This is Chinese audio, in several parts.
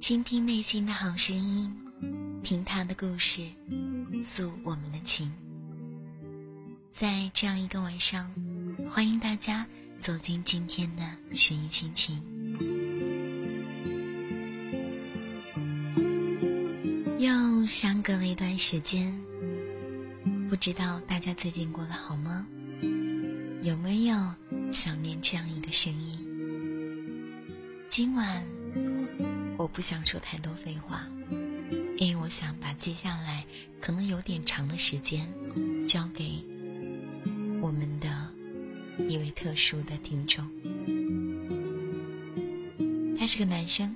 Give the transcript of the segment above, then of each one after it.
倾听内心的好声音，听他的故事，诉我们的情。在这样一个晚上，欢迎大家走进今天的寻音心情。又相隔了一段时间，不知道大家最近过得好吗？有没有想念这样一个声音？今晚。我不想说太多废话，因为我想把接下来可能有点长的时间交给我们的一位特殊的听众。他是个男生，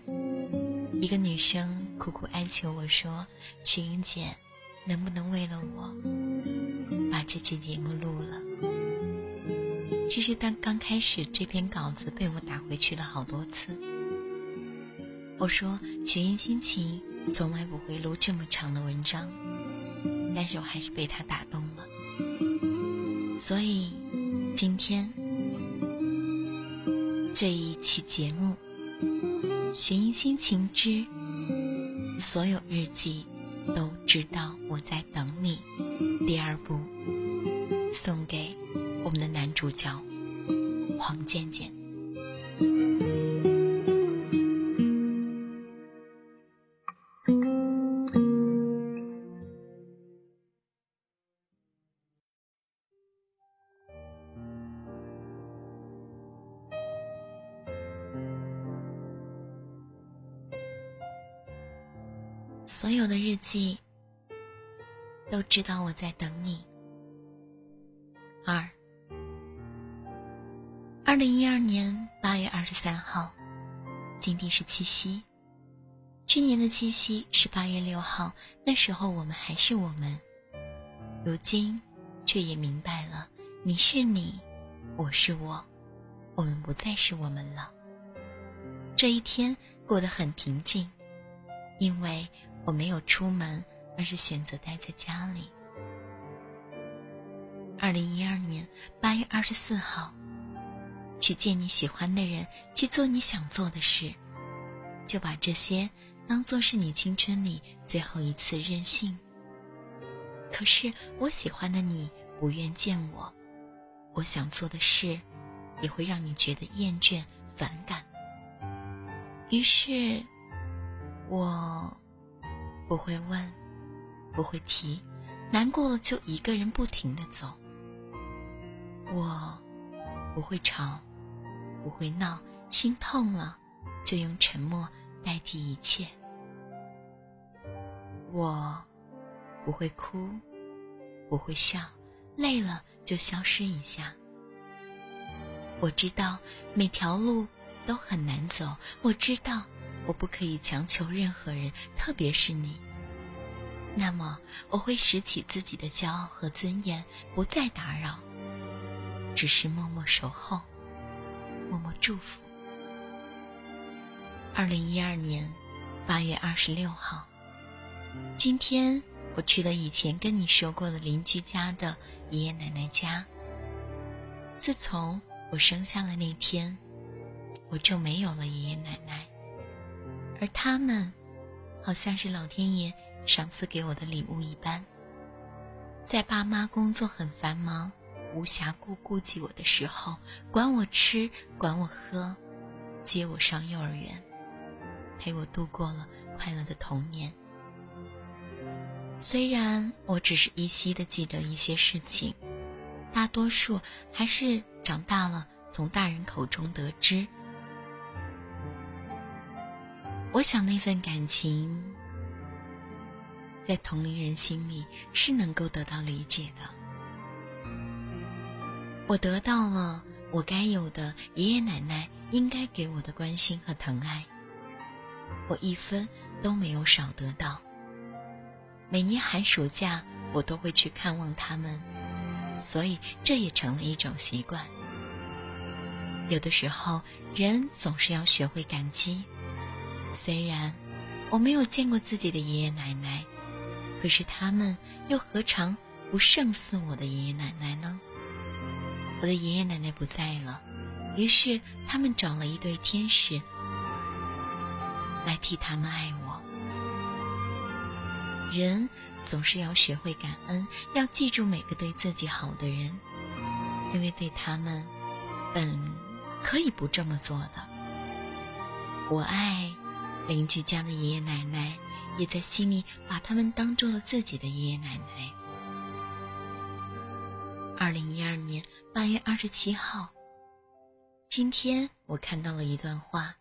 一个女生苦苦哀求我说：“雪英姐，能不能为了我把这期节目录了？”其实，当刚开始这篇稿子被我打回去了好多次。我说：“雪音心情从来不会录这么长的文章，但是我还是被他打动了。所以，今天这一期节目《雪音心情之所有日记都知道我在等你》第二部，送给我们的男主角黄健健。知道我在等你。二，二零一二年八月二十三号，今天是七夕。去年的七夕是八月六号，那时候我们还是我们。如今，却也明白了，你是你，我是我，我们不再是我们了。这一天过得很平静，因为。我没有出门，而是选择待在家里。二零一二年八月二十四号，去见你喜欢的人，去做你想做的事，就把这些当做是你青春里最后一次任性。可是我喜欢的你不愿见我，我想做的事，也会让你觉得厌倦反感。于是，我。不会问，不会提，难过就一个人不停的走。我不会吵，不会闹，心痛了就用沉默代替一切。我不会哭，不会笑，累了就消失一下。我知道每条路都很难走，我知道。我不可以强求任何人，特别是你。那么，我会拾起自己的骄傲和尊严，不再打扰，只是默默守候，默默祝福。二零一二年八月二十六号，今天我去了以前跟你说过的邻居家的爷爷奶奶家。自从我生下了那天，我就没有了爷爷奶奶。而他们，好像是老天爷赏赐给我的礼物一般。在爸妈工作很繁忙，无暇顾顾及我的时候，管我吃，管我喝，接我上幼儿园，陪我度过了快乐的童年。虽然我只是依稀的记得一些事情，大多数还是长大了从大人口中得知。我想那份感情，在同龄人心里是能够得到理解的。我得到了我该有的爷爷奶奶应该给我的关心和疼爱，我一分都没有少得到。每年寒暑假，我都会去看望他们，所以这也成了一种习惯。有的时候，人总是要学会感激。虽然我没有见过自己的爷爷奶奶，可是他们又何尝不胜似我的爷爷奶奶呢？我的爷爷奶奶不在了，于是他们找了一对天使来替他们爱我。人总是要学会感恩，要记住每个对自己好的人，因为对他们本可以不这么做的。我爱邻居家的爷爷奶奶，也在心里把他们当做了自己的爷爷奶奶。二零一二年八月二十七号，今天我看到了一段话，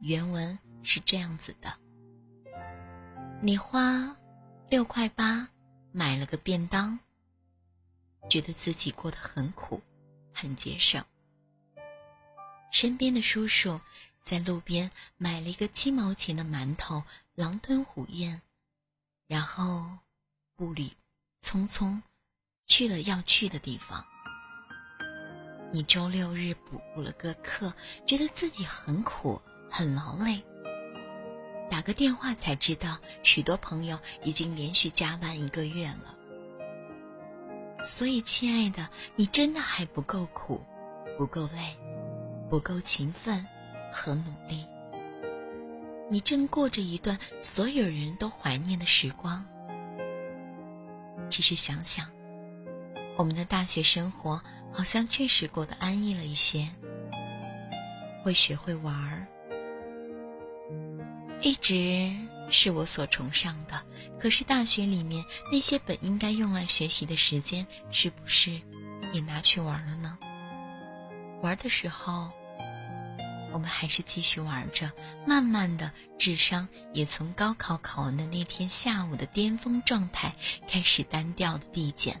原文是这样子的：你花六块八买了个便当，觉得自己过得很苦，很节省。身边的叔叔在路边买了一个七毛钱的馒头，狼吞虎咽，然后步履匆匆。去了要去的地方。你周六日补了个课，觉得自己很苦很劳累。打个电话才知道，许多朋友已经连续加班一个月了。所以，亲爱的，你真的还不够苦，不够累，不够勤奋和努力。你正过着一段所有人都怀念的时光。其实想想。我们的大学生活好像确实过得安逸了一些，会学会玩儿，一直是我所崇尚的。可是大学里面那些本应该用来学习的时间，是不是也拿去玩了呢？玩的时候，我们还是继续玩着，慢慢的智商也从高考考完的那天下午的巅峰状态，开始单调的递减。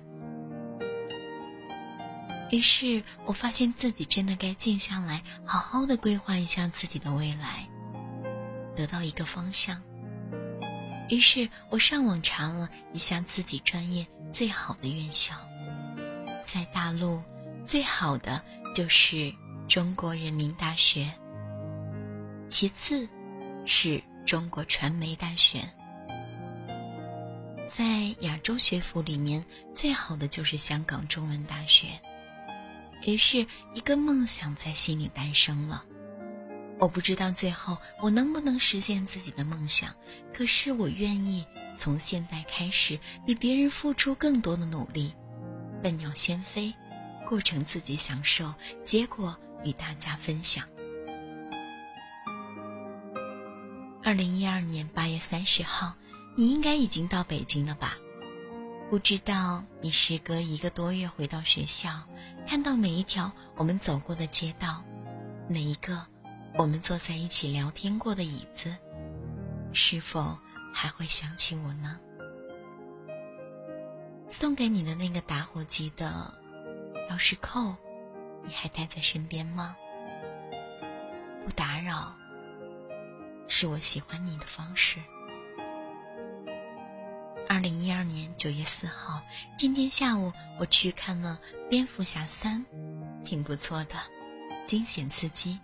于是我发现自己真的该静下来，好好的规划一下自己的未来，得到一个方向。于是我上网查了一下自己专业最好的院校，在大陆最好的就是中国人民大学，其次是中国传媒大学，在亚洲学府里面最好的就是香港中文大学。于是，一个梦想在心里诞生了。我不知道最后我能不能实现自己的梦想，可是我愿意从现在开始，比别人付出更多的努力，笨鸟先飞，过程自己享受，结果与大家分享。二零一二年八月三十号，你应该已经到北京了吧？不知道你时隔一个多月回到学校，看到每一条我们走过的街道，每一个我们坐在一起聊天过的椅子，是否还会想起我呢？送给你的那个打火机的钥匙扣，你还带在身边吗？不打扰，是我喜欢你的方式。二零一二年九月四号，今天下午我去看了《蝙蝠侠三》，挺不错的，惊险刺激。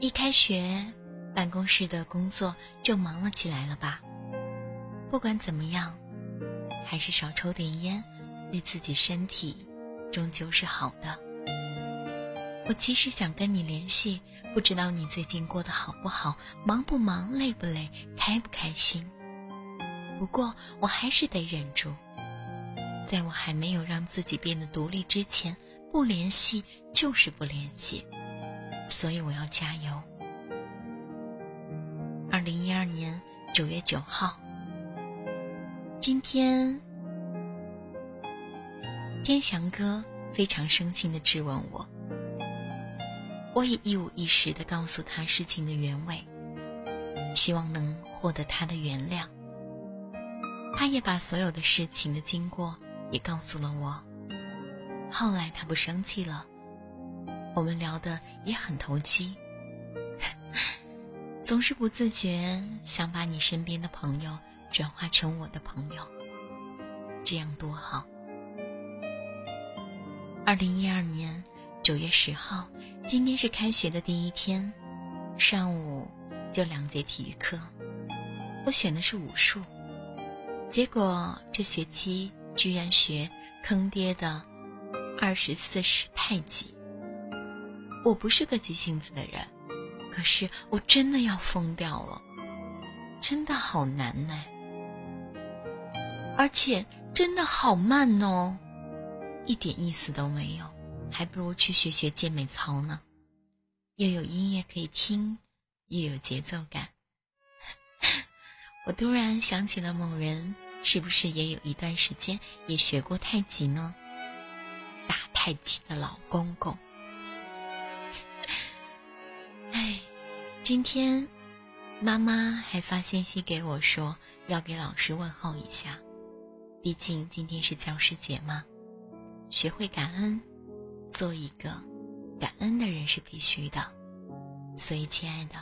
一开学，办公室的工作就忙了起来了吧？不管怎么样，还是少抽点烟，对自己身体终究是好的。我其实想跟你联系，不知道你最近过得好不好，忙不忙，累不累，开不开心。不过，我还是得忍住，在我还没有让自己变得独立之前，不联系就是不联系，所以我要加油。二零一二年九月九号，今天，天祥哥非常生气的质问我，我也一五一十的告诉他事情的原委，希望能获得他的原谅。他也把所有的事情的经过也告诉了我。后来他不生气了，我们聊的也很投机。总是不自觉想把你身边的朋友转化成我的朋友。这样多好。二零一二年九月十号，今天是开学的第一天，上午就两节体育课，我选的是武术，结果这学期居然学坑爹的二十四式太极。我不是个急性子的人，可是我真的要疯掉了，真的好难呢，而且真的好慢哦，一点意思都没有，还不如去学学健美操呢，又有音乐可以听，又有节奏感。我突然想起了某人，是不是也有一段时间也学过太极呢？打太极的老公公。哎今天，妈妈还发信息给我说要给老师问候一下，毕竟今天是教师节嘛。学会感恩，做一个感恩的人是必须的。所以，亲爱的，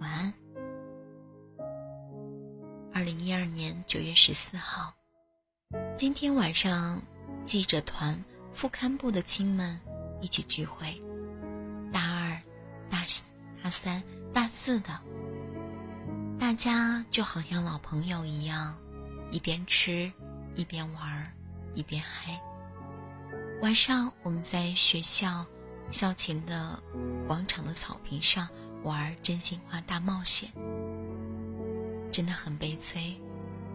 晚安。二零一二年九月十四号，今天晚上，记者团副刊部的亲们一起聚会，大二、大四大三。大四的，大家就好像老朋友一样，一边吃，一边玩，一边嗨。晚上我们在学校校前的广场的草坪上玩真心话大冒险，真的很悲催。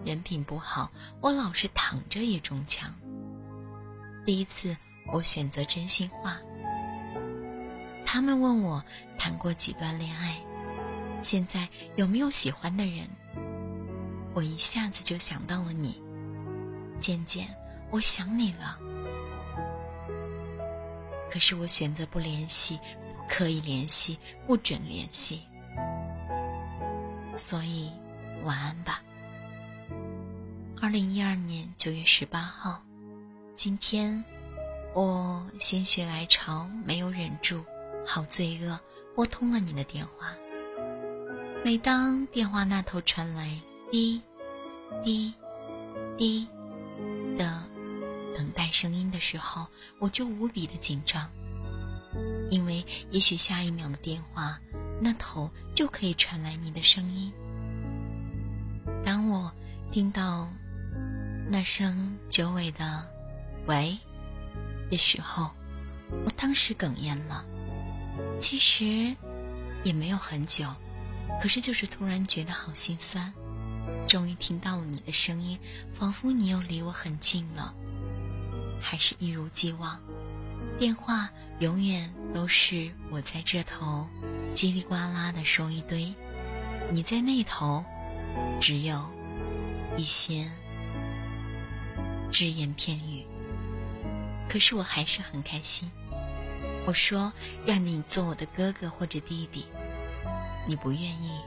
人品不好，我老是躺着也中枪。第一次我选择真心话。他们问我谈过几段恋爱，现在有没有喜欢的人？我一下子就想到了你，渐渐我想你了。可是我选择不联系，不可以联系，不准联系。所以，晚安吧。二零一二年九月十八号，今天我心血来潮，没有忍住。好罪恶，拨通了你的电话。每当电话那头传来滴滴滴的等待声音的时候，我就无比的紧张，因为也许下一秒的电话那头就可以传来你的声音。当我听到那声久违的“喂”的时候，我当时哽咽了。其实也没有很久，可是就是突然觉得好心酸。终于听到了你的声音，仿佛你又离我很近了。还是一如既往，电话永远都是我在这头叽里呱啦的说一堆，你在那头只有一些只言片语。可是我还是很开心。我说让你做我的哥哥或者弟弟，你不愿意。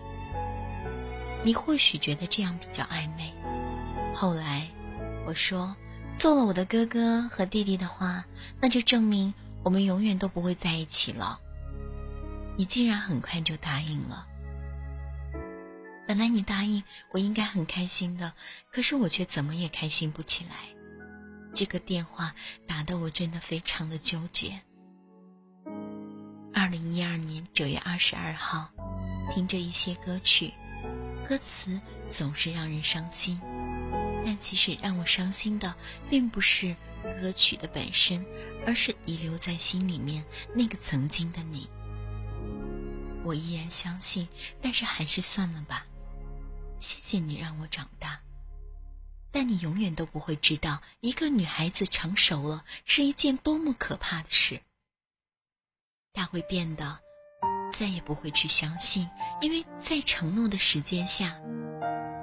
你或许觉得这样比较暧昧。后来我说做了我的哥哥和弟弟的话，那就证明我们永远都不会在一起了。你竟然很快就答应了。本来你答应我应该很开心的，可是我却怎么也开心不起来。这个电话打得我真的非常的纠结。二零一二年九月二十二号，听着一些歌曲，歌词总是让人伤心。但其实让我伤心的，并不是歌曲的本身，而是遗留在心里面那个曾经的你。我依然相信，但是还是算了吧。谢谢你让我长大，但你永远都不会知道，一个女孩子成熟了是一件多么可怕的事。她会变得再也不会去相信，因为在承诺的时间下，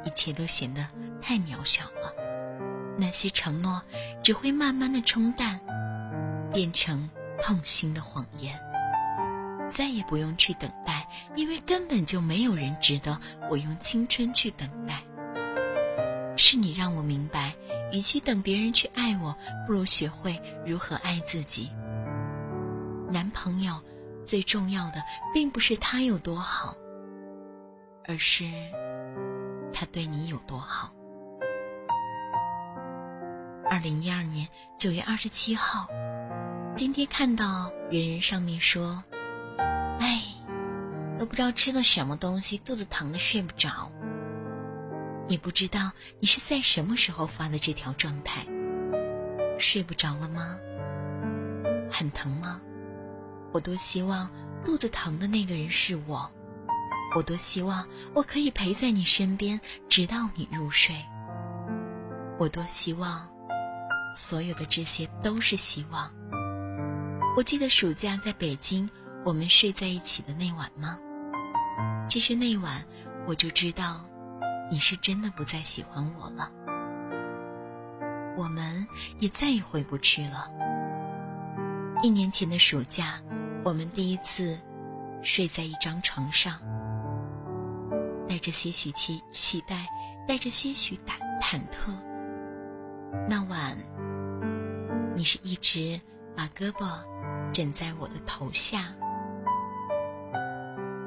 一切都显得太渺小了。那些承诺只会慢慢的冲淡，变成痛心的谎言。再也不用去等待，因为根本就没有人值得我用青春去等待。是你让我明白，与其等别人去爱我，不如学会如何爱自己。男朋友最重要的，并不是他有多好，而是他对你有多好。二零一二年九月二十七号，今天看到人人上面说，哎，都不知道吃了什么东西，肚子疼的睡不着。也不知道你是在什么时候发的这条状态。睡不着了吗？很疼吗？我多希望肚子疼的那个人是我，我多希望我可以陪在你身边，直到你入睡。我多希望。所有的这些都是希望。我记得暑假在北京，我们睡在一起的那晚吗？其实那晚我就知道，你是真的不再喜欢我了。我们也再也回不去了。一年前的暑假，我们第一次睡在一张床上，带着些许期期待，带着些许忐忐忑。那晚。你是一直把胳膊枕在我的头下，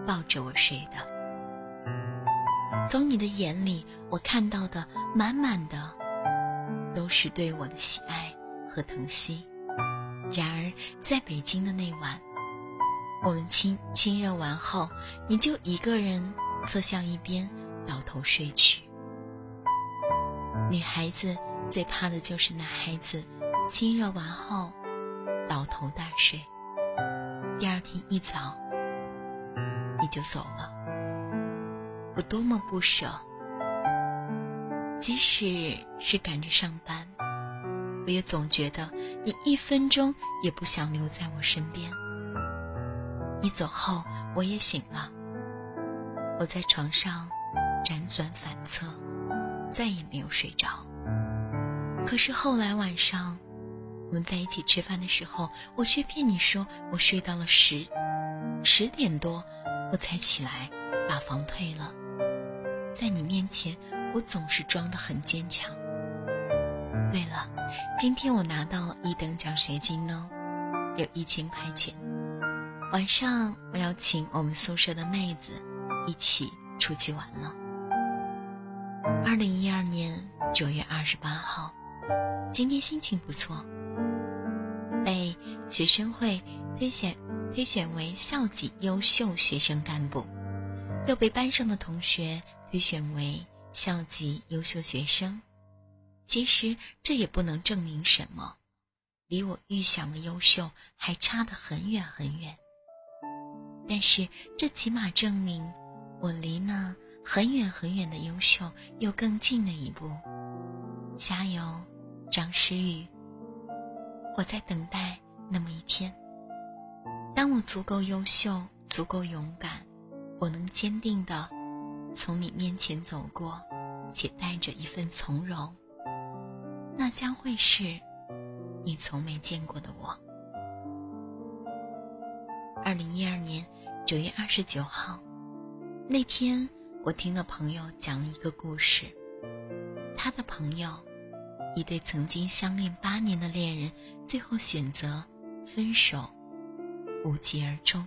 抱着我睡的。从你的眼里，我看到的满满的都是对我的喜爱和疼惜。然而，在北京的那晚，我们亲亲热完后，你就一个人侧向一边，倒头睡去。女孩子最怕的就是男孩子。亲热完后，倒头大睡。第二天一早，你就走了。我多么不舍！即使是赶着上班，我也总觉得你一分钟也不想留在我身边。你走后，我也醒了。我在床上辗转反侧，再也没有睡着。可是后来晚上。我们在一起吃饭的时候，我却骗你说我睡到了十十点多，我才起来把房退了。在你面前，我总是装得很坚强。对了，今天我拿到了一等奖学金呢，有一千块钱。晚上我要请我们宿舍的妹子一起出去玩了。二零一二年九月二十八号，今天心情不错。被学生会推选推选为校级优秀学生干部，又被班上的同学推选为校级优秀学生。其实这也不能证明什么，离我预想的优秀还差得很远很远。但是这起码证明，我离那很远很远的优秀又更近了一步。加油，张诗雨！我在等待那么一天，当我足够优秀、足够勇敢，我能坚定的从你面前走过，且带着一份从容，那将会是你从没见过的我。二零一二年九月二十九号，那天我听了朋友讲了一个故事，他的朋友。一对曾经相恋八年的恋人，最后选择分手，无疾而终。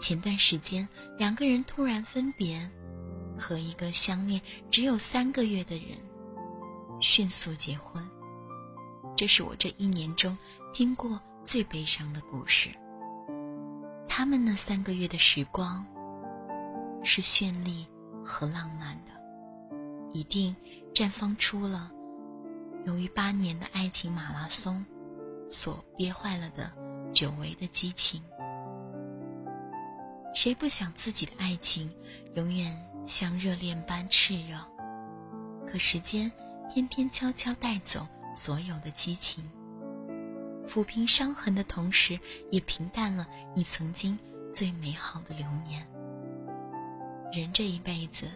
前段时间，两个人突然分别，和一个相恋只有三个月的人迅速结婚。这是我这一年中听过最悲伤的故事。他们那三个月的时光，是绚丽和浪漫的，一定。绽放出了由于八年的爱情马拉松所憋坏了的久违的激情。谁不想自己的爱情永远像热恋般炽热？可时间偏偏悄悄带走所有的激情，抚平伤痕的同时，也平淡了你曾经最美好的流年。人这一辈子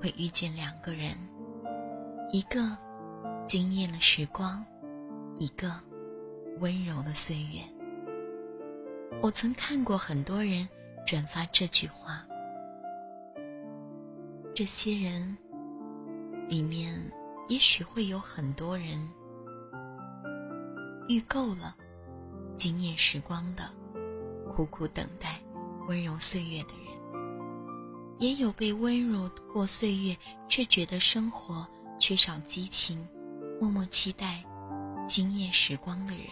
会遇见两个人。一个惊艳了时光，一个温柔了岁月。我曾看过很多人转发这句话，这些人里面也许会有很多人遇够了惊艳时光的，苦苦等待温柔岁月的人，也有被温柔过岁月却觉得生活。缺少激情，默默期待惊艳时光的人。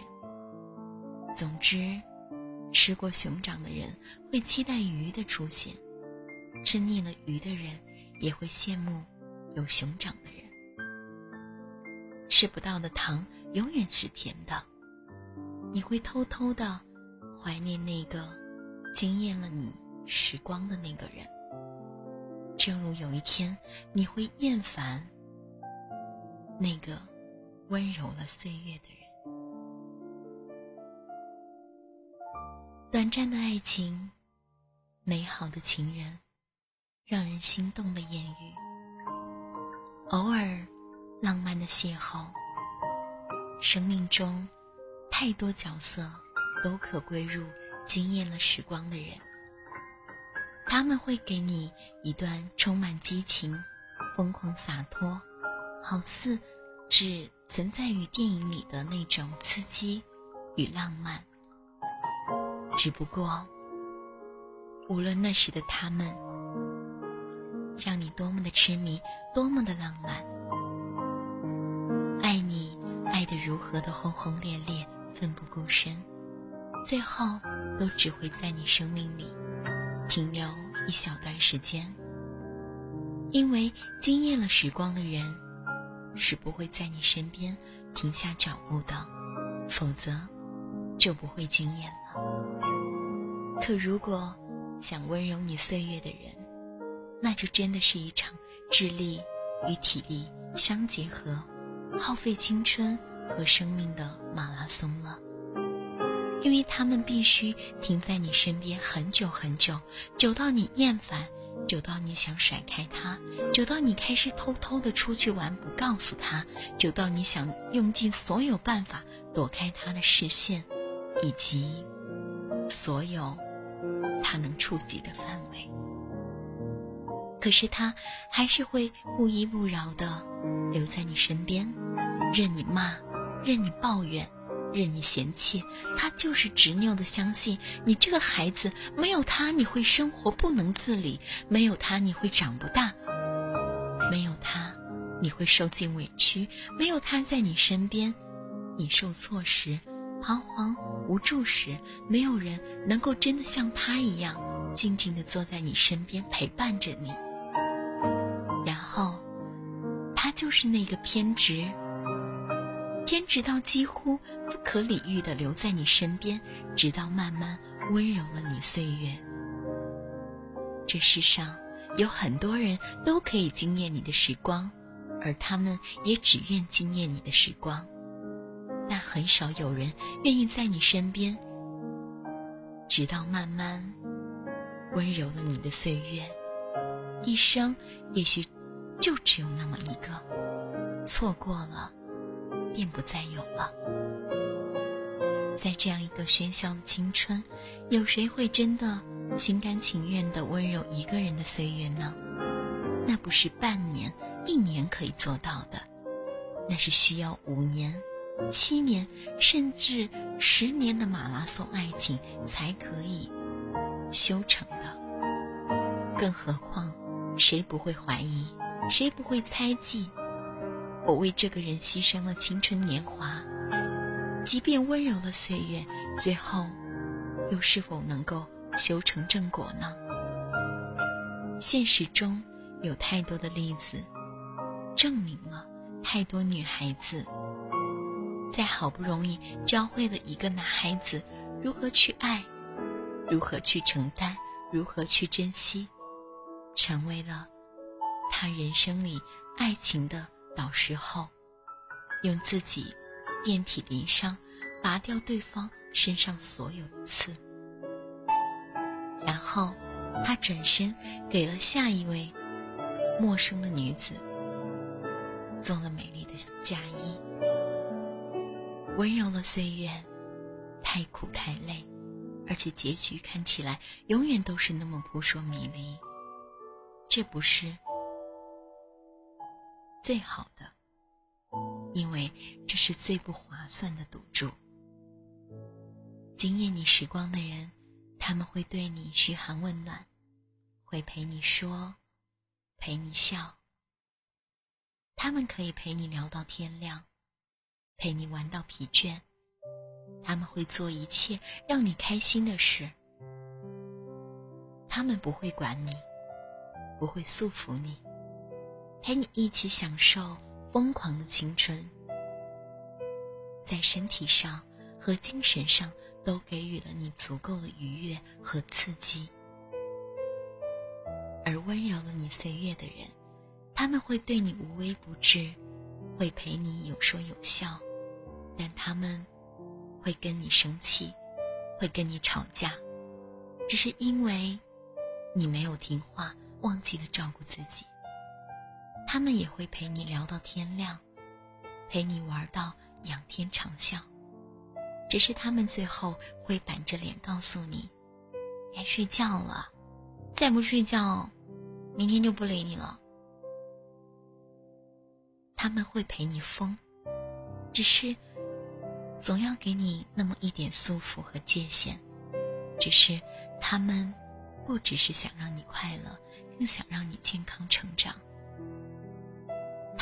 总之，吃过熊掌的人会期待鱼的出现，吃腻了鱼的人也会羡慕有熊掌的人。吃不到的糖永远是甜的，你会偷偷的怀念那个惊艳了你时光的那个人。正如有一天你会厌烦那个温柔了岁月的人。短暂的爱情，美好的情人，让人心动的艳遇，偶尔浪漫的邂逅。生命中太多角色都可归入惊艳了时光的人。他们会给你一段充满激情、疯狂洒脱，好似只存在于电影里的那种刺激与浪漫。只不过，无论那时的他们让你多么的痴迷，多么的浪漫，爱你爱得如何的轰轰烈烈、奋不顾身，最后都只会在你生命里。停留一小段时间，因为惊艳了时光的人，是不会在你身边停下脚步的，否则就不会惊艳了。可如果想温柔你岁月的人，那就真的是一场智力与体力相结合、耗费青春和生命的马拉松了。因为他们必须停在你身边很久很久，久到你厌烦，久到你想甩开他，久到你开始偷偷的出去玩不告诉他，久到你想用尽所有办法躲开他的视线，以及所有他能触及的范围。可是他还是会不依不饶的留在你身边，任你骂，任你抱怨。任你嫌弃，他就是执拗的相信你这个孩子没有他你会生活不能自理，没有他你会长不大，没有他你会受尽委屈，没有他在你身边，你受挫时、彷徨无助时，没有人能够真的像他一样静静的坐在你身边陪伴着你。然后，他就是那个偏执。偏执到几乎不可理喻的留在你身边，直到慢慢温柔了你岁月。这世上有很多人都可以惊艳你的时光，而他们也只愿惊艳你的时光，但很少有人愿意在你身边，直到慢慢温柔了你的岁月。一生也许就只有那么一个，错过了。便不再有了。在这样一个喧嚣的青春，有谁会真的心甘情愿的温柔一个人的岁月呢？那不是半年、一年可以做到的，那是需要五年、七年，甚至十年的马拉松爱情才可以修成的。更何况，谁不会怀疑？谁不会猜忌？我为这个人牺牲了青春年华，即便温柔了岁月，最后又是否能够修成正果呢？现实中有太多的例子，证明了太多女孩子在好不容易教会了一个男孩子如何去爱，如何去承担，如何去珍惜，成为了他人生里爱情的。导师后，用自己遍体鳞伤，拔掉对方身上所有的刺，然后他转身给了下一位陌生的女子做了美丽的嫁衣，温柔了岁月，太苦太累，而且结局看起来永远都是那么扑朔迷离，这不是。最好的，因为这是最不划算的赌注。惊艳你时光的人，他们会对你嘘寒问暖，会陪你说，陪你笑。他们可以陪你聊到天亮，陪你玩到疲倦。他们会做一切让你开心的事。他们不会管你，不会束缚你，陪你一起享受疯狂的青春，在身体上和精神上都给予了你足够的愉悦和刺激。而温柔了你岁月的人，他们会对你无微不至，会陪你有说有笑，但他们会跟你生气，会跟你吵架，只是因为。你没有听话，忘记了照顾自己。他们也会陪你聊到天亮，陪你玩到仰天长啸。只是他们最后会板着脸告诉你：“该睡觉了，再不睡觉，明天就不理你了。”他们会陪你疯，只是总要给你那么一点束缚和界限。只是他们。不只是想让你快乐，更想让你健康成长。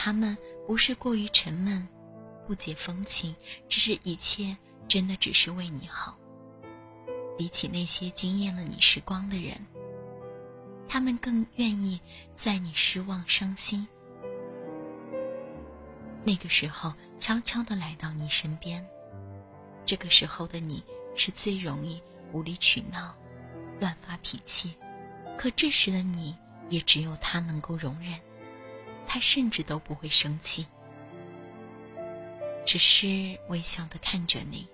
他们不是过于沉闷，不解风情，只是一切真的只是为你好。比起那些惊艳了你时光的人，他们更愿意在你失望、伤心那个时候悄悄的来到你身边。这个时候的你是最容易无理取闹。乱发脾气，可这时的你也只有他能够容忍，他甚至都不会生气，只是微笑的看着你。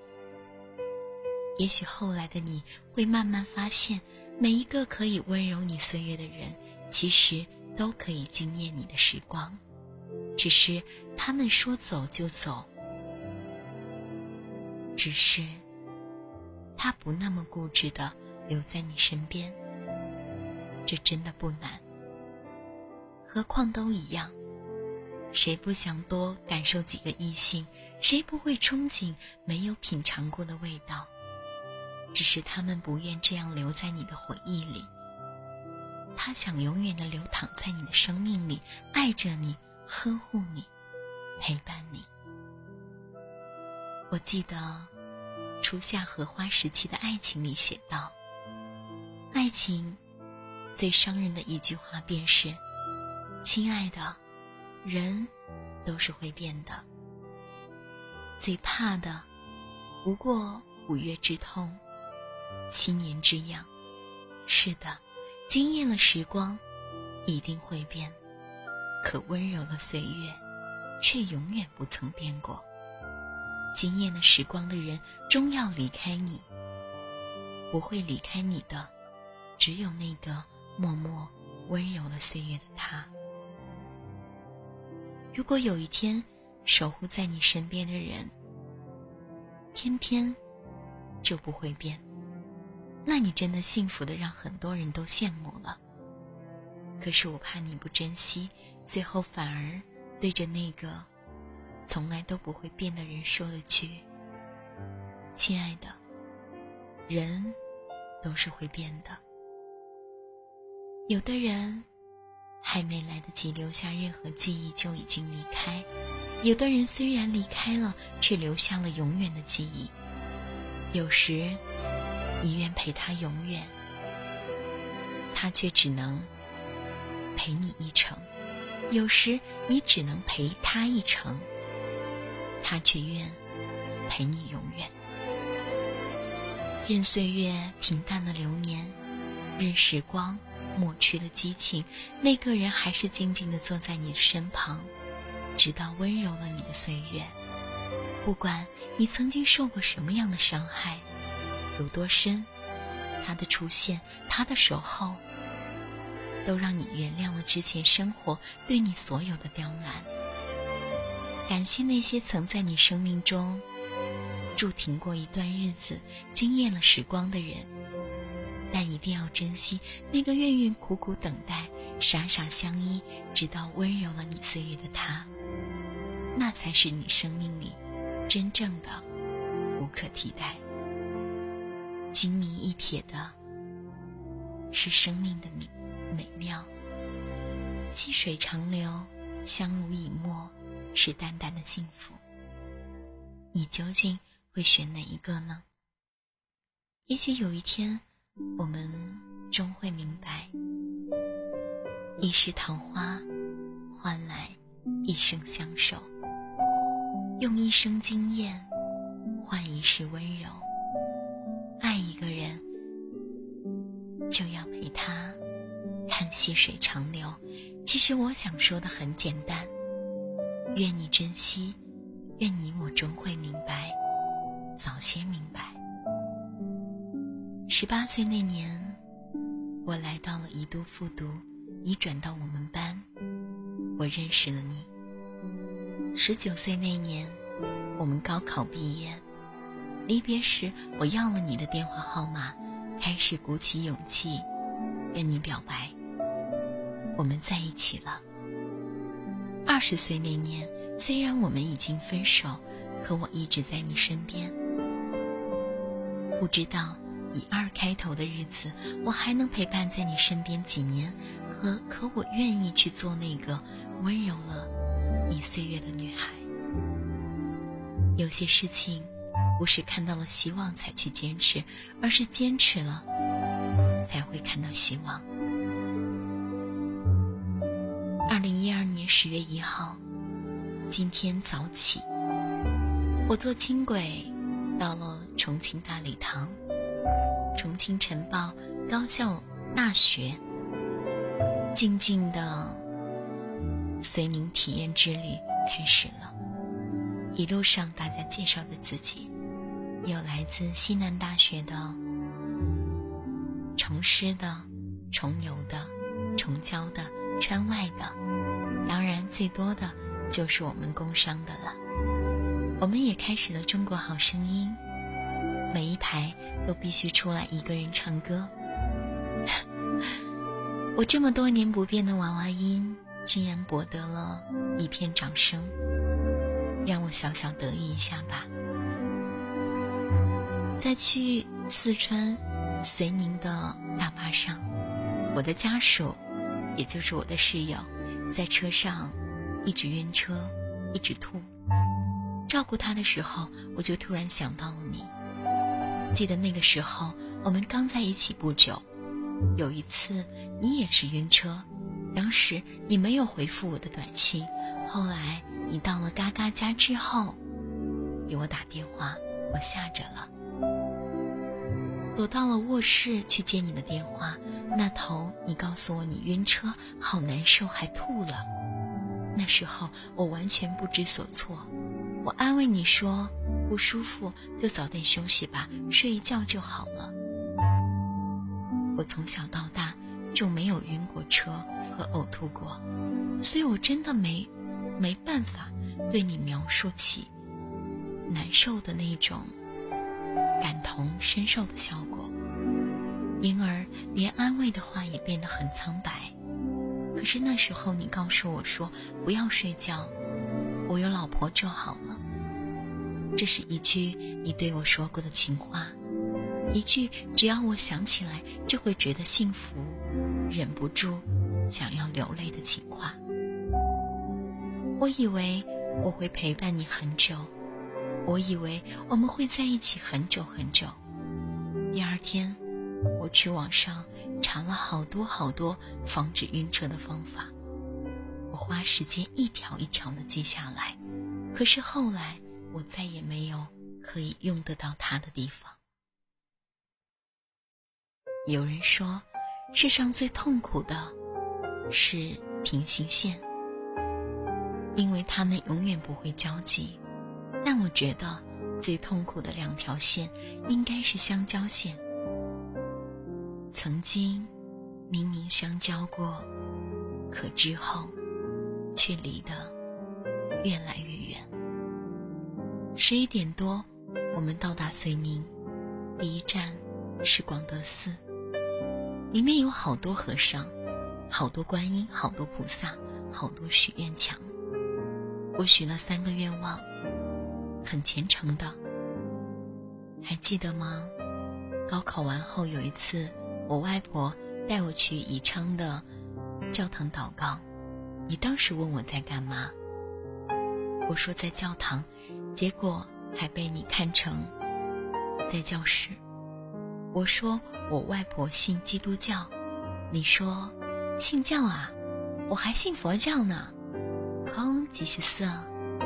也许后来的你会慢慢发现，每一个可以温柔你岁月的人，其实都可以惊艳你的时光，只是他们说走就走，只是他不那么固执的。留在你身边，这真的不难。何况都一样，谁不想多感受几个异性？谁不会憧憬没有品尝过的味道？只是他们不愿这样留在你的回忆里。他想永远的流淌在你的生命里，爱着你，呵护你，陪伴你。我记得初夏荷花时期的爱情里写道。爱情最伤人的一句话便是：“亲爱的，人都是会变的。”最怕的不过五月之痛，七年之痒。是的，惊艳了时光，一定会变；可温柔的岁月，却永远不曾变过。惊艳了时光的人，终要离开你，不会离开你的。只有那个默默温柔了岁月的他。如果有一天，守护在你身边的人偏偏就不会变，那你真的幸福的让很多人都羡慕了。可是我怕你不珍惜，最后反而对着那个从来都不会变的人说了句：“亲爱的，人都是会变的。”有的人还没来得及留下任何记忆就已经离开，有的人虽然离开了，却留下了永远的记忆。有时你愿陪他永远，他却只能陪你一程；有时你只能陪他一程，他却愿陪你永远。任岁月平淡的流年，任时光。抹去了激情，那个人还是静静地坐在你的身旁，直到温柔了你的岁月。不管你曾经受过什么样的伤害，有多深，他的出现，他的守候，都让你原谅了之前生活对你所有的刁难。感谢那些曾在你生命中驻停过一段日子、惊艳了时光的人。但一定要珍惜那个愿意苦苦等待、傻傻相依，直到温柔了你岁月的他。那才是你生命里真正的无可替代。精明一瞥的是生命的美美妙。细水长流、相濡以沫是淡淡的幸福。你究竟会选哪一个呢？也许有一天，我们终会明白，一世桃花换来一生相守，用一生经验换一世温柔。爱一个人，就要陪他看细水长流。其实我想说的很简单，愿你珍惜，愿你我终会明白，早些明白。十八岁那年，我来到了宜都复读，你转到我们班，我认识了你。十九岁那年，我们高考毕业，离别时我要了你的电话号码，开始鼓起勇气跟你表白。我们在一起了。二十岁那年，虽然我们已经分手，可我一直在你身边。不知道以二开头的日子，我还能陪伴在你身边几年？可可我愿意去做那个温柔了你岁月的女孩。有些事情，不是看到了希望才去坚持，而是坚持了，才会看到希望。二零一二年十月一号，今天早起，我坐轻轨到了重庆大礼堂，重庆晨报高校大学，静静的随您体验之旅开始了。一路上大家介绍的自己，有来自西南大学的、重师的、重游的、重交的。川外的，当然最多的就是我们工商的了。我们也开始了《中国好声音》，每一排都必须出来一个人唱歌。我这么多年不变的娃娃音，竟然博得了一片掌声，让我小小得意一下吧。在去四川遂宁的大巴上，我的家属。也就是我的室友，在车上一直晕车，一直吐。照顾他的时候，我就突然想到了你。记得那个时候，我们刚在一起不久，有一次你也是晕车，当时你没有回复我的短信。后来你到了嘎嘎家之后，给我打电话，我吓着了，躲到了卧室去接你的电话。那头，你告诉我你晕车，好难受，还吐了。那时候我完全不知所措，我安慰你说不舒服就早点休息吧，睡一觉就好了。我从小到大就没有晕过车和呕吐过，所以我真的没没办法对你描述起难受的那种感同身受的效果。因而，连安慰的话也变得很苍白。可是那时候，你告诉我说：“不要睡觉，我有老婆就好了。”这是一句你对我说过的情话，一句只要我想起来就会觉得幸福，忍不住想要流泪的情话。我以为我会陪伴你很久，我以为我们会在一起很久很久。第二天。我去网上查了好多好多防止晕车的方法，我花时间一条一条的记下来，可是后来我再也没有可以用得到它的地方。有人说，世上最痛苦的是平行线，因为它们永远不会交集。但我觉得最痛苦的两条线应该是相交线。曾经，明明相交过，可之后，却离得越来越远。十一点多，我们到达遂宁，第一站是广德寺，里面有好多和尚，好多观音，好多菩萨，好多许愿墙。我许了三个愿望，很虔诚的。还记得吗？高考完后有一次。我外婆带我去宜昌的教堂祷告，你当时问我在干嘛，我说在教堂，结果还被你看成在教室。我说我外婆信基督教，你说信教啊？我还信佛教呢。空即是色，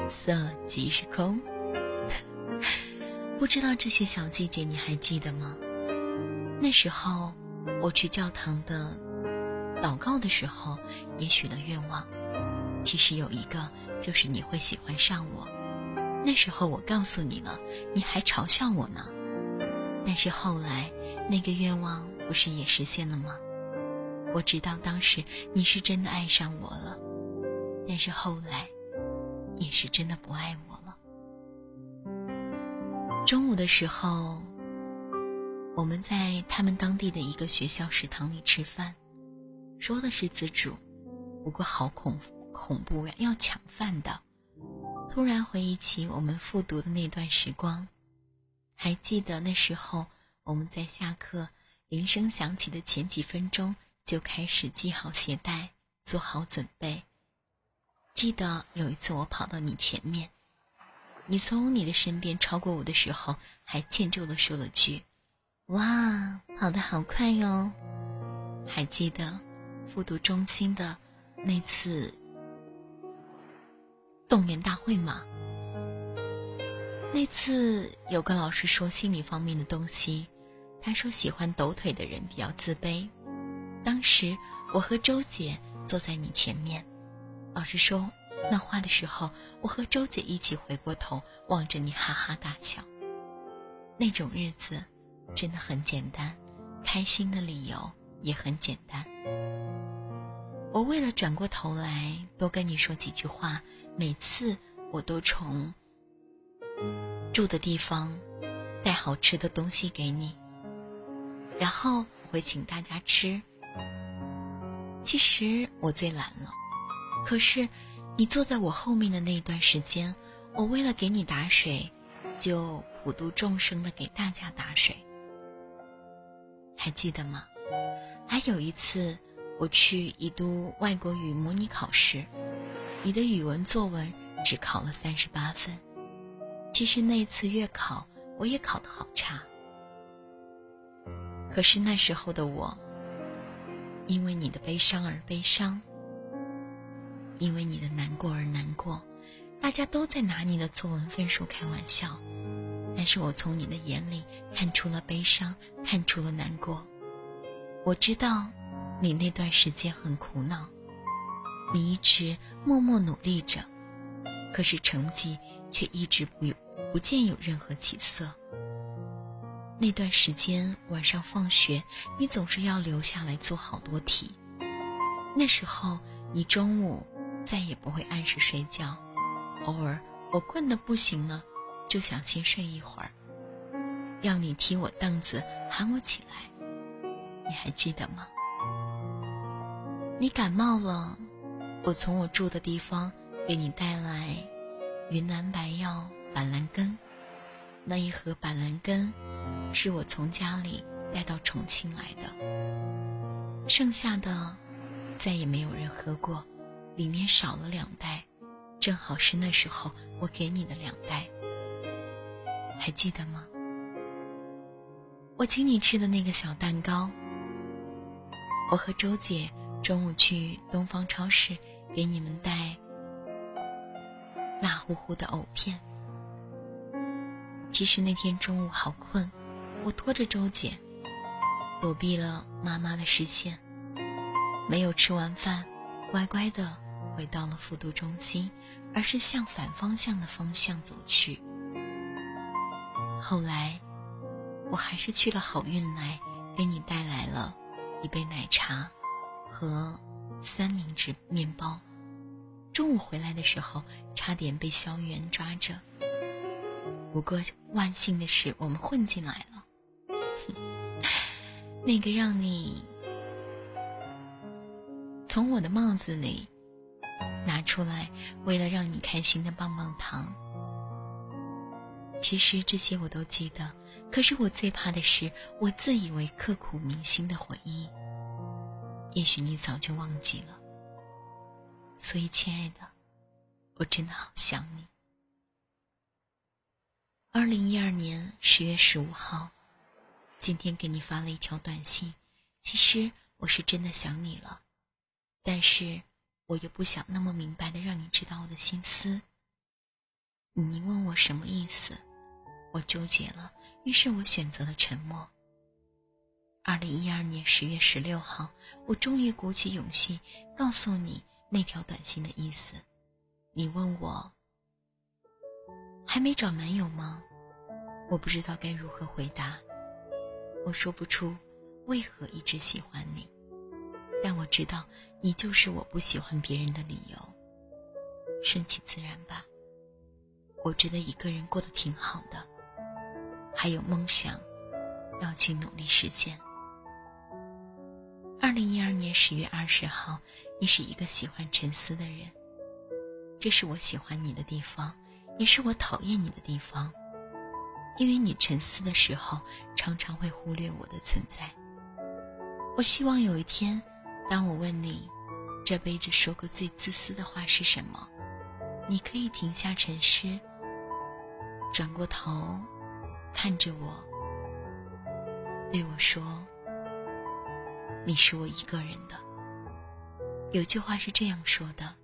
色即是空。不知道这些小细节你还记得吗？那时候我去教堂的祷告的时候，也许了愿望。其实有一个，就是你会喜欢上我。那时候我告诉你了，你还嘲笑我呢。但是后来，那个愿望不是也实现了吗？我知道当时你是真的爱上我了，但是后来，也是真的不爱我了。中午的时候，我们在他们当地的一个学校食堂里吃饭，说的是自助，不过好恐恐怖呀，要抢饭的。突然回忆起我们复读的那段时光，还记得那时候我们在下课铃声响起的前几分钟就开始系好鞋带，做好准备。记得有一次我跑到你前面，你从你的身边超过我的时候，还欠揍的说了句：“哇，跑得好快哟！”还记得复读中心的那次。动员大会嘛，那次有个老师说心理方面的东西，他说喜欢抖腿的人比较自卑。当时我和周姐坐在你前面，老师说那话的时候，我和周姐一起回过头望着你哈哈大笑。那种日子真的很简单，开心的理由也很简单。我为了转过头来多跟你说几句话。每次我都从住的地方带好吃的东西给你，然后我会请大家吃。其实我最懒了，可是你坐在我后面的那段时间，我为了给你打水，就普度众生的给大家打水。还记得吗？还有一次我去一都外国语模拟考试。你的语文作文只考了三十八分，其实那次月考我也考得好差。可是那时候的我，因为你的悲伤而悲伤，因为你的难过而难过，大家都在拿你的作文分数开玩笑，但是我从你的眼里看出了悲伤，看出了难过。我知道，你那段时间很苦恼。你一直默默努力着，可是成绩却一直不不见有任何起色。那段时间晚上放学，你总是要留下来做好多题。那时候你中午再也不会按时睡觉，偶尔我困得不行了，就想先睡一会儿，要你踢我凳子喊我起来。你还记得吗？你感冒了。我从我住的地方给你带来云南白药板蓝根，那一盒板蓝根是我从家里带到重庆来的，剩下的再也没有人喝过，里面少了两袋，正好是那时候我给你的两袋，还记得吗？我请你吃的那个小蛋糕，我和周姐。中午去东方超市给你们带辣乎乎的藕片。其实那天中午好困，我拖着周姐躲避了妈妈的视线，没有吃完饭，乖乖的回到了复读中心，而是向反方向的方向走去。后来，我还是去了好运来，给你带来了一杯奶茶。和三明治面包，中午回来的时候差点被校园抓着。不过万幸的是，我们混进来了。那个让你从我的帽子里拿出来，为了让你开心的棒棒糖，其实这些我都记得。可是我最怕的是，我自以为刻骨铭心的回忆。也许你早就忘记了，所以，亲爱的，我真的好想你。二零一二年十月十五号，今天给你发了一条短信。其实我是真的想你了，但是我又不想那么明白的让你知道我的心思。你问我什么意思，我纠结了，于是我选择了沉默。二零一二年十月十六号，我终于鼓起勇气告诉你那条短信的意思。你问我还没找男友吗？我不知道该如何回答，我说不出为何一直喜欢你，但我知道你就是我不喜欢别人的理由。顺其自然吧。我觉得一个人过得挺好的，还有梦想要去努力实现。二零一二年十月二十号，你是一个喜欢沉思的人，这是我喜欢你的地方，也是我讨厌你的地方。因为你沉思的时候，常常会忽略我的存在。我希望有一天，当我问你，这辈子说过最自私的话是什么，你可以停下沉思，转过头，看着我，对我说。你是我一个人的。有句话是这样说的：，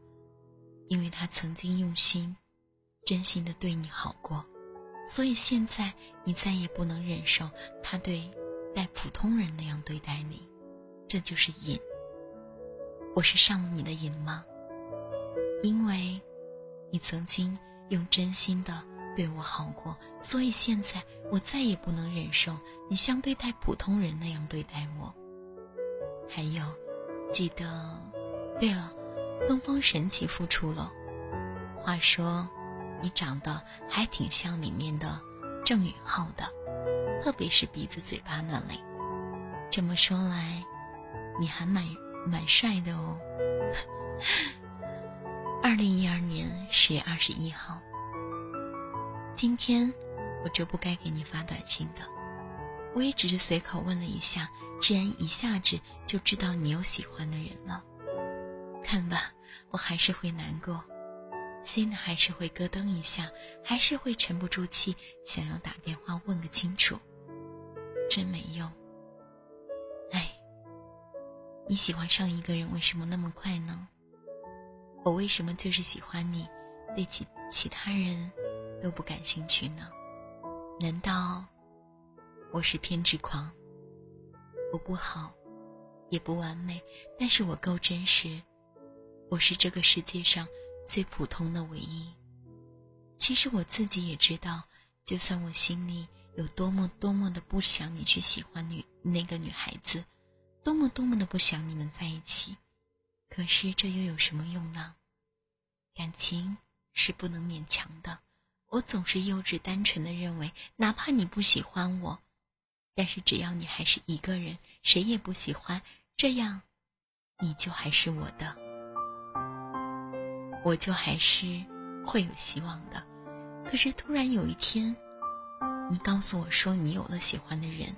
因为他曾经用心、真心的对你好过，所以现在你再也不能忍受他对待普通人那样对待你。这就是瘾。我是上了你的瘾吗？因为，你曾经用真心的对我好过，所以现在我再也不能忍受你像对待普通人那样对待我。还有，记得，对了，东方神起复出了。话说，你长得还挺像里面的郑允浩的，特别是鼻子、嘴巴那里。这么说来，你还蛮蛮帅的哦。二零一二年十月二十一号，今天我就不该给你发短信的。我也只是随口问了一下，既然一下子就知道你有喜欢的人了，看吧，我还是会难过，心里还是会咯噔一下，还是会沉不住气，想要打电话问个清楚。真没用。哎，你喜欢上一个人为什么那么快呢？我为什么就是喜欢你，对其其他人都不感兴趣呢？难道？我是偏执狂，我不好，也不完美，但是我够真实。我是这个世界上最普通的唯一。其实我自己也知道，就算我心里有多么多么的不想你去喜欢女那个女孩子，多么多么的不想你们在一起，可是这又有什么用呢？感情是不能勉强的。我总是幼稚单纯的认为，哪怕你不喜欢我。但是只要你还是一个人，谁也不喜欢，这样，你就还是我的，我就还是会有希望的。可是突然有一天，你告诉我说你有了喜欢的人，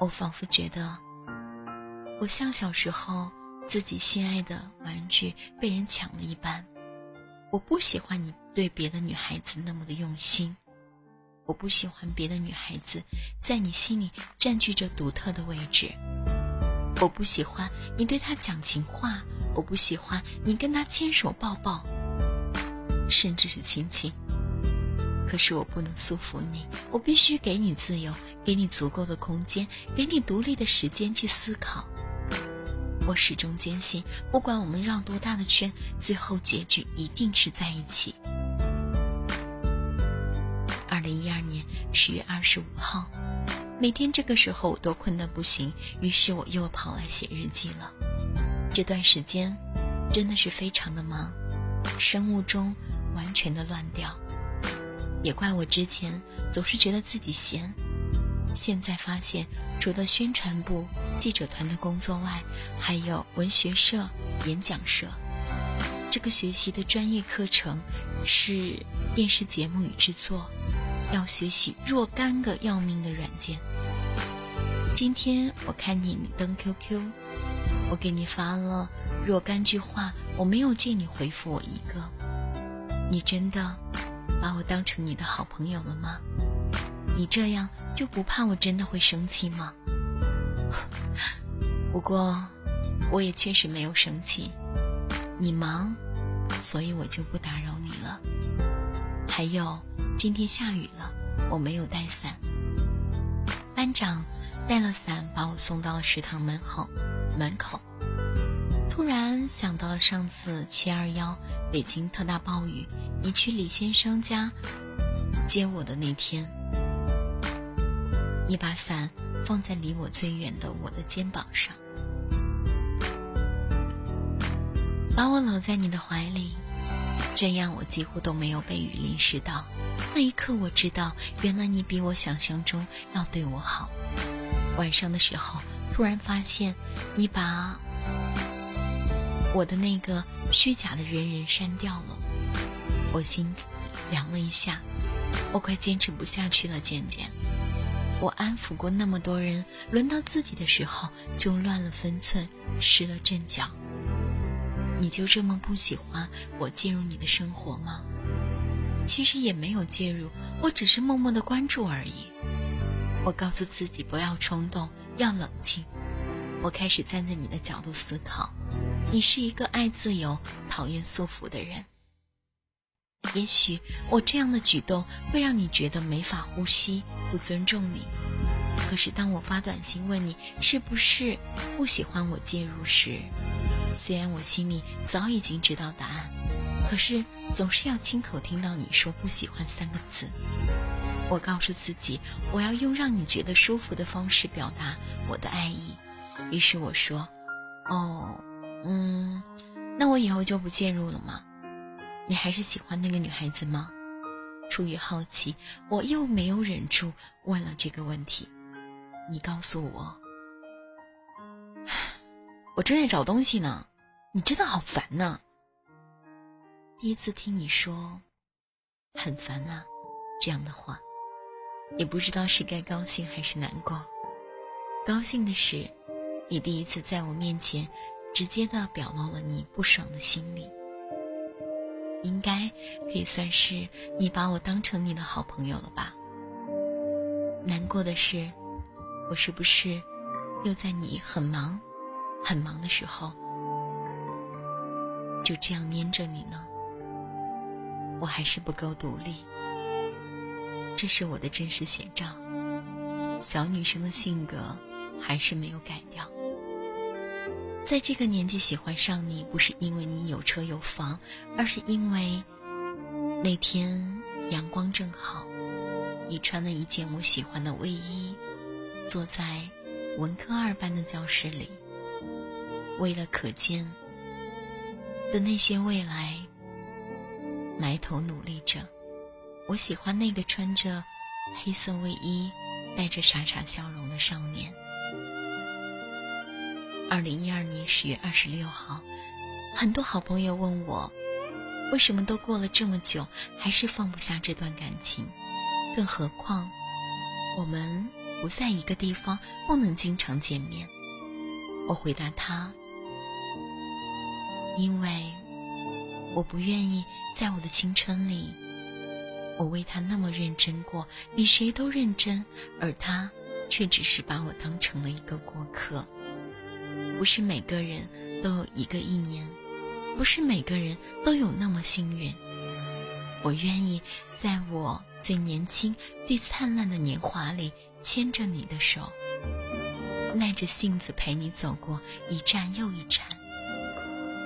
我仿佛觉得，我像小时候自己心爱的玩具被人抢了一般。我不喜欢你对别的女孩子那么的用心。我不喜欢别的女孩子在你心里占据着独特的位置。我不喜欢你对她讲情话，我不喜欢你跟她牵手抱抱，甚至是亲亲。可是我不能束缚你，我必须给你自由，给你足够的空间，给你独立的时间去思考。我始终坚信，不管我们绕多大的圈，最后结局一定是在一起。十月二十五号，每天这个时候我都困得不行，于是我又跑来写日记了。这段时间真的是非常的忙，生物钟完全的乱掉。也怪我之前总是觉得自己闲，现在发现除了宣传部、记者团的工作外，还有文学社、演讲社。这个学习的专业课程是电视节目与制作。要学习若干个要命的软件。今天我看你登 QQ，我给你发了若干句话，我没有见你回复我一个。你真的把我当成你的好朋友了吗？你这样就不怕我真的会生气吗？不过，我也确实没有生气。你忙，所以我就不打。还有，今天下雨了，我没有带伞。班长带了伞把我送到食堂门口。门口，突然想到了上次七二幺北京特大暴雨，你去李先生家接我的那天，你把伞放在离我最远的我的肩膀上。把我搂在你的怀里，这样我几乎都没有被雨淋湿到。那一刻，我知道，原来你比我想象中要对我好。晚上的时候，突然发现你把我的那个虚假的人人删掉了，我心凉了一下。我快坚持不下去了，渐渐。我安抚过那么多人，轮到自己的时候就乱了分寸，失了阵脚。你就这么不喜欢我介入你的生活吗？其实也没有介入，我只是默默的关注而已。我告诉自己不要冲动，要冷静。我开始站在你的角度思考，你是一个爱自由、讨厌束缚的人。也许我这样的举动会让你觉得没法呼吸，不尊重你。可是当我发短信问你是不是不喜欢我介入时，虽然我心里早已经知道答案，可是总是要亲口听到你说“不喜欢”三个字。我告诉自己，我要用让你觉得舒服的方式表达我的爱意。于是我说：“哦，嗯，那我以后就不介入了吗？你还是喜欢那个女孩子吗？”出于好奇，我又没有忍住问了这个问题。你告诉我。我正在找东西呢，你真的好烦呢。第一次听你说很烦啊这样的话，也不知道是该高兴还是难过。高兴的是，你第一次在我面前直接的表露了你不爽的心理，应该可以算是你把我当成你的好朋友了吧。难过的是，我是不是又在你很忙？很忙的时候，就这样粘着你呢。我还是不够独立，这是我的真实写照。小女生的性格还是没有改掉。在这个年纪喜欢上你，不是因为你有车有房，而是因为那天阳光正好，你穿了一件我喜欢的卫衣，坐在文科二班的教室里。为了可见的那些未来，埋头努力着。我喜欢那个穿着黑色卫衣、带着傻傻笑容的少年。二零一二年十月二十六号，很多好朋友问我，为什么都过了这么久，还是放不下这段感情？更何况，我们不在一个地方，不能经常见面。我回答他。因为我不愿意在我的青春里，我为他那么认真过，比谁都认真，而他却只是把我当成了一个过客。不是每个人都有一个一年，不是每个人都有那么幸运。我愿意在我最年轻、最灿烂的年华里牵着你的手，耐着性子陪你走过一站又一站。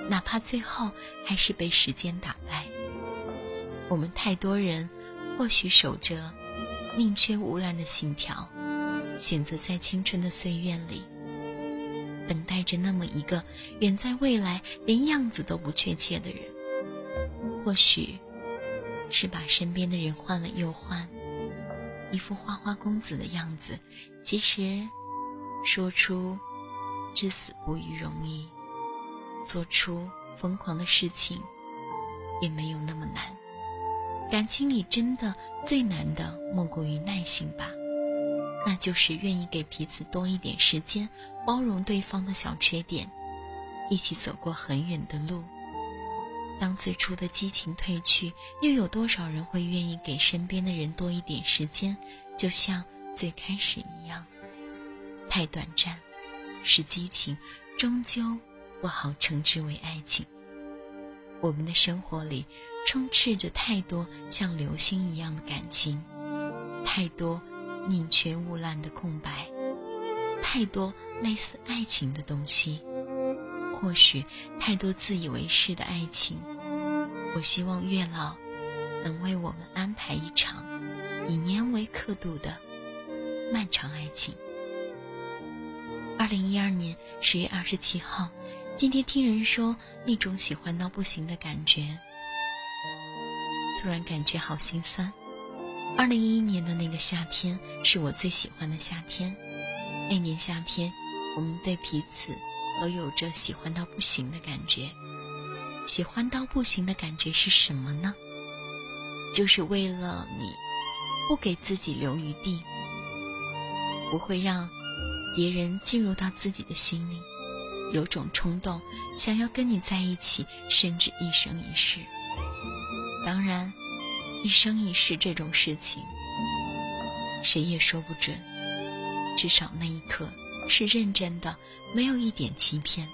哪怕最后还是被时间打败，我们太多人或许守着宁缺毋滥的信条，选择在青春的岁月里等待着那么一个远在未来连样子都不确切的人。或许是把身边的人换了又换，一副花花公子的样子。其实，说出“至死不渝”容易。做出疯狂的事情，也没有那么难。感情里真的最难的，莫过于耐心吧。那就是愿意给彼此多一点时间，包容对方的小缺点，一起走过很远的路。当最初的激情褪去，又有多少人会愿意给身边的人多一点时间？就像最开始一样，太短暂，使激情终究不好称之为爱情。我们的生活里充斥着太多像流星一样的感情，太多宁缺毋滥的空白，太多类似爱情的东西。或许太多自以为是的爱情，我希望月老能为我们安排一场以年为刻度的漫长爱情。二零一二年十月二十七号，今天听人说那种喜欢到不行的感觉，突然感觉好心酸。二零一一年的那个夏天是我最喜欢的夏天，那年夏天我们对彼此。都有着喜欢到不行的感觉，喜欢到不行的感觉是什么呢？就是为了你，不给自己留余地，不会让别人进入到自己的心里，有种冲动想要跟你在一起，甚至一生一世。当然，一生一世这种事情，谁也说不准。至少那一刻。是认真的，没有一点欺骗。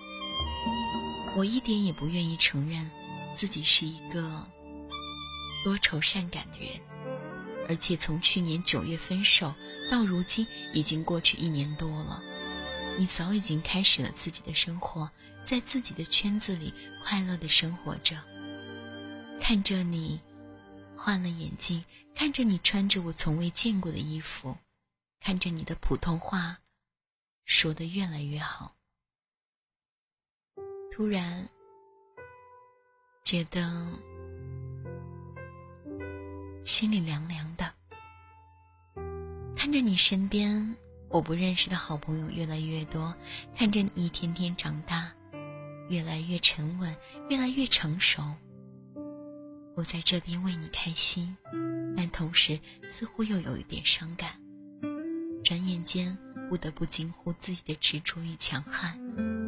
我一点也不愿意承认，自己是一个多愁善感的人。而且从去年九月分手到如今，已经过去一年多了。你早已经开始了自己的生活，在自己的圈子里快乐的生活着。看着你换了眼镜，看着你穿着我从未见过的衣服，看着你的普通话。说的越来越好，突然觉得心里凉凉的。看着你身边我不认识的好朋友越来越多，看着你一天天长大，越来越沉稳，越来越成熟。我在这边为你开心，但同时似乎又有一点伤感。转眼间。不得不惊呼自己的执着与强悍。